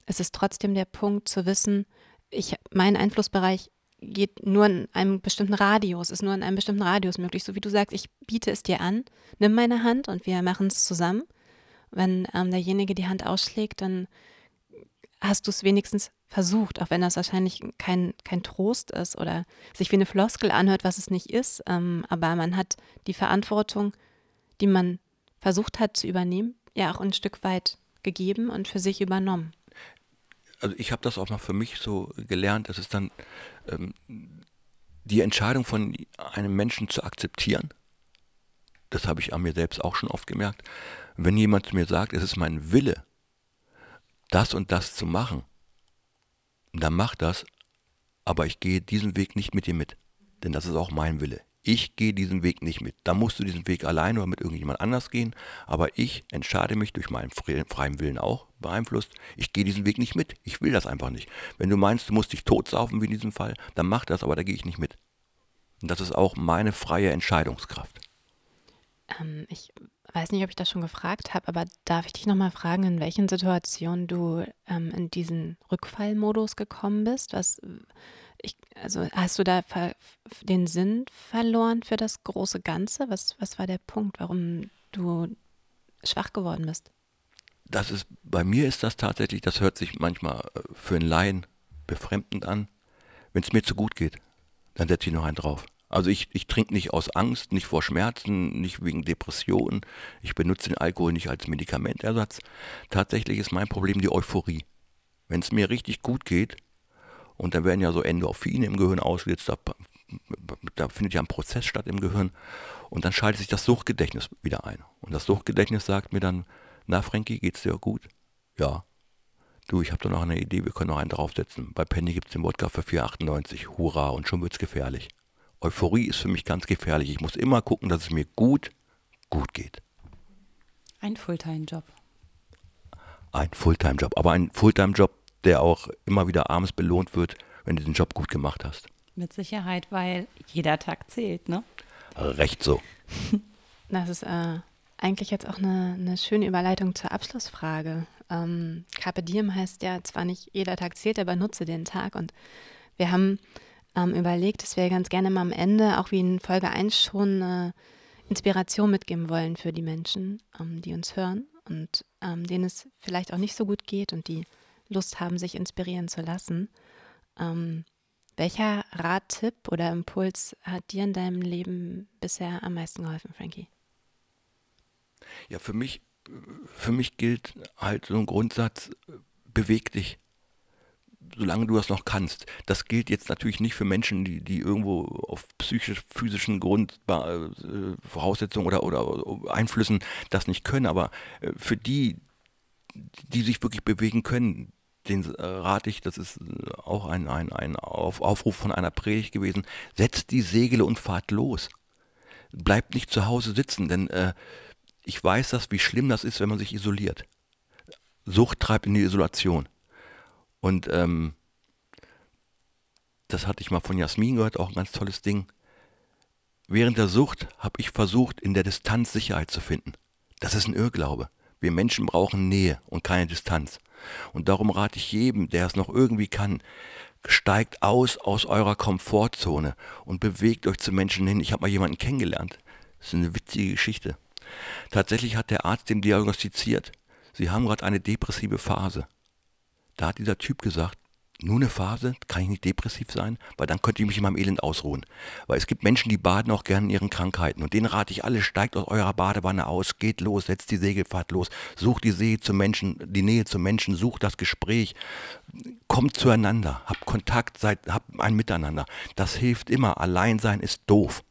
S2: es ist trotzdem der Punkt zu wissen, ich, mein Einflussbereich geht nur in einem bestimmten Radius, ist nur in einem bestimmten Radius möglich. So wie du sagst, ich biete es dir an, nimm meine Hand und wir machen es zusammen wenn ähm, derjenige die Hand ausschlägt, dann hast du es wenigstens versucht, auch wenn das wahrscheinlich kein, kein Trost ist oder sich wie eine Floskel anhört, was es nicht ist. Ähm, aber man hat die Verantwortung, die man versucht hat zu übernehmen, ja auch ein Stück weit gegeben und für sich übernommen.
S4: Also ich habe das auch noch für mich so gelernt, dass es dann ähm, die Entscheidung von einem Menschen zu akzeptieren, das habe ich an mir selbst auch schon oft gemerkt, wenn jemand zu mir sagt, es ist mein Wille, das und das zu machen, dann mach das, aber ich gehe diesen Weg nicht mit dir mit. Denn das ist auch mein Wille. Ich gehe diesen Weg nicht mit. Da musst du diesen Weg allein oder mit irgendjemand anders gehen. Aber ich entscheide mich durch meinen freien Willen auch beeinflusst. Ich gehe diesen Weg nicht mit. Ich will das einfach nicht. Wenn du meinst, du musst dich totsaufen wie in diesem Fall, dann mach das, aber da gehe ich nicht mit. Und das ist auch meine freie Entscheidungskraft.
S2: Ähm, ich weiß nicht, ob ich das schon gefragt habe, aber darf ich dich nochmal fragen, in welchen Situationen du ähm, in diesen Rückfallmodus gekommen bist? Was, ich, also hast du da den Sinn verloren für das große Ganze? Was, was war der Punkt, warum du schwach geworden bist?
S4: Das ist, bei mir ist das tatsächlich, das hört sich manchmal äh, für einen Laien befremdend an. Wenn es mir zu gut geht, dann setze ich noch einen drauf. Also ich, ich trinke nicht aus Angst, nicht vor Schmerzen, nicht wegen Depressionen. Ich benutze den Alkohol nicht als Medikamentersatz. Tatsächlich ist mein Problem die Euphorie. Wenn es mir richtig gut geht, und dann werden ja so Endorphine im Gehirn ausgesetzt, da, da findet ja ein Prozess statt im Gehirn, und dann schaltet sich das Suchtgedächtnis wieder ein. Und das Suchtgedächtnis sagt mir dann, na Frankie, geht's dir gut? Ja. Du, ich habe da noch eine Idee, wir können noch einen draufsetzen. Bei Penny gibt es den Wodka für 4,98. Hurra, und schon wird's gefährlich. Euphorie ist für mich ganz gefährlich. Ich muss immer gucken, dass es mir gut, gut geht.
S3: Ein Fulltime-Job.
S4: Ein Fulltime-Job, aber ein Fulltime-Job, der auch immer wieder abends belohnt wird, wenn du den Job gut gemacht hast.
S3: Mit Sicherheit, weil jeder Tag zählt, ne?
S4: Recht so.
S2: Das ist äh, eigentlich jetzt auch eine, eine, schöne Überleitung zur Abschlussfrage. Ähm, Carpe Diem heißt ja zwar nicht jeder Tag zählt, aber nutze den Tag. Und wir haben ähm, überlegt, dass wir ganz gerne mal am Ende, auch wie in Folge 1 schon, eine Inspiration mitgeben wollen für die Menschen, ähm, die uns hören und ähm, denen es vielleicht auch nicht so gut geht und die Lust haben, sich inspirieren zu lassen. Ähm, welcher Rat, Tipp oder Impuls hat dir in deinem Leben bisher am meisten geholfen, Frankie?
S4: Ja, für mich, für mich gilt halt so ein Grundsatz, beweg dich solange du das noch kannst. Das gilt jetzt natürlich nicht für Menschen, die, die irgendwo auf psychisch-physischen Grund, äh, Voraussetzungen oder, oder Einflüssen das nicht können, aber äh, für die, die sich wirklich bewegen können, den äh, rate ich, das ist äh, auch ein, ein, ein Auf, Aufruf von einer Predigt gewesen, setzt die Segel und fahrt los. Bleibt nicht zu Hause sitzen, denn äh, ich weiß das, wie schlimm das ist, wenn man sich isoliert. Sucht treibt in die Isolation. Und ähm, das hatte ich mal von Jasmin gehört, auch ein ganz tolles Ding. Während der Sucht habe ich versucht, in der Distanz Sicherheit zu finden. Das ist ein Irrglaube. Wir Menschen brauchen Nähe und keine Distanz. Und darum rate ich jedem, der es noch irgendwie kann, steigt aus aus eurer Komfortzone und bewegt euch zu Menschen hin. Ich habe mal jemanden kennengelernt. Das ist eine witzige Geschichte. Tatsächlich hat der Arzt dem diagnostiziert, Sie haben gerade eine depressive Phase. Da hat dieser Typ gesagt, nur eine Phase, kann ich nicht depressiv sein, weil dann könnte ich mich in meinem Elend ausruhen. Weil es gibt Menschen, die baden auch gerne in ihren Krankheiten. Und denen rate ich alle, steigt aus eurer Badewanne aus, geht los, setzt die Segelfahrt los, sucht die See zum Menschen, die Nähe zum Menschen, sucht das Gespräch, kommt zueinander, habt Kontakt, seid, habt ein Miteinander. Das hilft immer. Allein sein ist doof.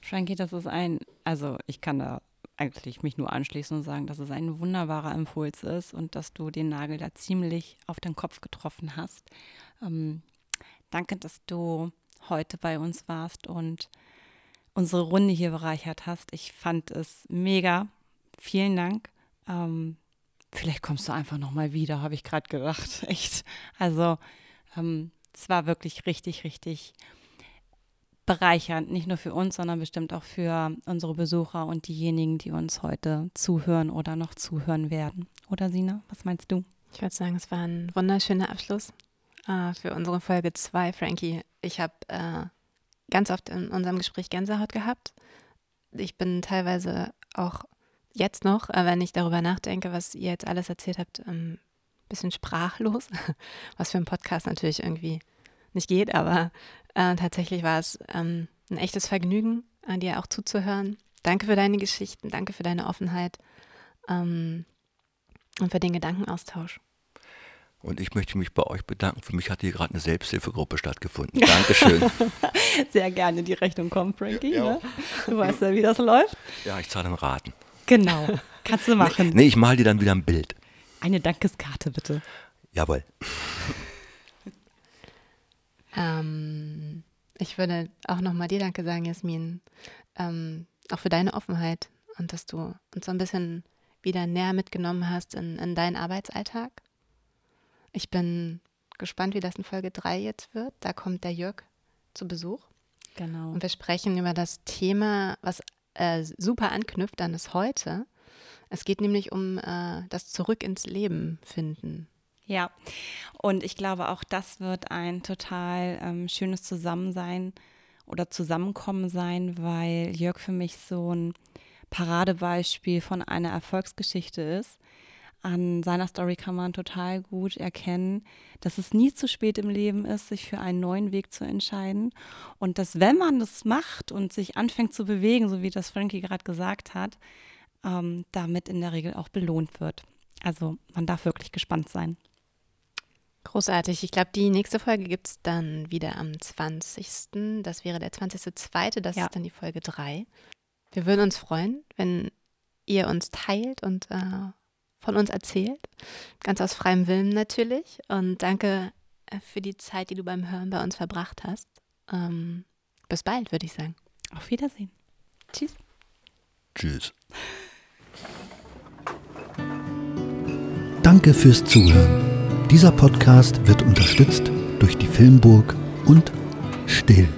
S3: Frankie, das ist ein, also ich kann da eigentlich mich nur anschließen und sagen, dass es ein wunderbarer Impuls ist und dass du den Nagel da ziemlich auf den Kopf getroffen hast. Ähm, danke, dass du heute bei uns warst und unsere Runde hier bereichert hast. Ich fand es mega. Vielen Dank. Ähm, vielleicht kommst du einfach nochmal wieder, habe ich gerade gedacht. Echt. Also ähm, es war wirklich richtig, richtig bereichernd, nicht nur für uns, sondern bestimmt auch für unsere Besucher und diejenigen, die uns heute zuhören oder noch zuhören werden. Oder Sina, was meinst du?
S2: Ich würde sagen, es war ein wunderschöner Abschluss äh, für unsere Folge 2, Frankie. Ich habe äh, ganz oft in unserem Gespräch Gänsehaut gehabt. Ich bin teilweise auch jetzt noch, äh, wenn ich darüber nachdenke, was ihr jetzt alles erzählt habt, ein ähm, bisschen sprachlos, was für einen Podcast natürlich irgendwie nicht geht, aber äh, tatsächlich war es ähm, ein echtes Vergnügen, an dir auch zuzuhören. Danke für deine Geschichten, danke für deine Offenheit ähm, und für den Gedankenaustausch.
S4: Und ich möchte mich bei euch bedanken. Für mich hat hier gerade eine Selbsthilfegruppe stattgefunden. Dankeschön.
S3: Sehr gerne die Rechnung kommt, Frankie. Ja. Ne? Du weißt ja, wie das läuft.
S4: Ja, ich zahle einen Raten.
S3: Genau, kannst du machen.
S4: Nee, nee ich mal dir dann wieder ein Bild.
S3: Eine Dankeskarte, bitte.
S4: Jawohl.
S2: Ähm, ich würde auch nochmal dir Danke sagen, Jasmin, ähm, auch für deine Offenheit und dass du uns so ein bisschen wieder näher mitgenommen hast in, in deinen Arbeitsalltag. Ich bin gespannt, wie das in Folge 3 jetzt wird. Da kommt der Jörg zu Besuch.
S3: Genau.
S2: Und wir sprechen über das Thema, was äh, super anknüpft an das heute. Es geht nämlich um äh, das Zurück ins Leben finden.
S3: Ja, und ich glaube, auch das wird ein total ähm, schönes Zusammensein oder Zusammenkommen sein, weil Jörg für mich so ein Paradebeispiel von einer Erfolgsgeschichte ist. An seiner Story kann man total gut erkennen, dass es nie zu spät im Leben ist, sich für einen neuen Weg zu entscheiden. Und dass, wenn man das macht und sich anfängt zu bewegen, so wie das Frankie gerade gesagt hat, ähm, damit in der Regel auch belohnt wird. Also man darf wirklich gespannt sein.
S2: Großartig. Ich glaube, die nächste Folge gibt es dann wieder am 20. Das wäre der 20.02. Das ja. ist dann die Folge 3. Wir würden uns freuen, wenn ihr uns teilt und äh, von uns erzählt. Ganz aus freiem Willen natürlich. Und danke äh, für die Zeit, die du beim Hören bei uns verbracht hast. Ähm, bis bald, würde ich sagen.
S3: Auf Wiedersehen. Tschüss.
S4: Tschüss.
S1: Danke fürs Zuhören. Dieser Podcast wird unterstützt durch die Filmburg und Still.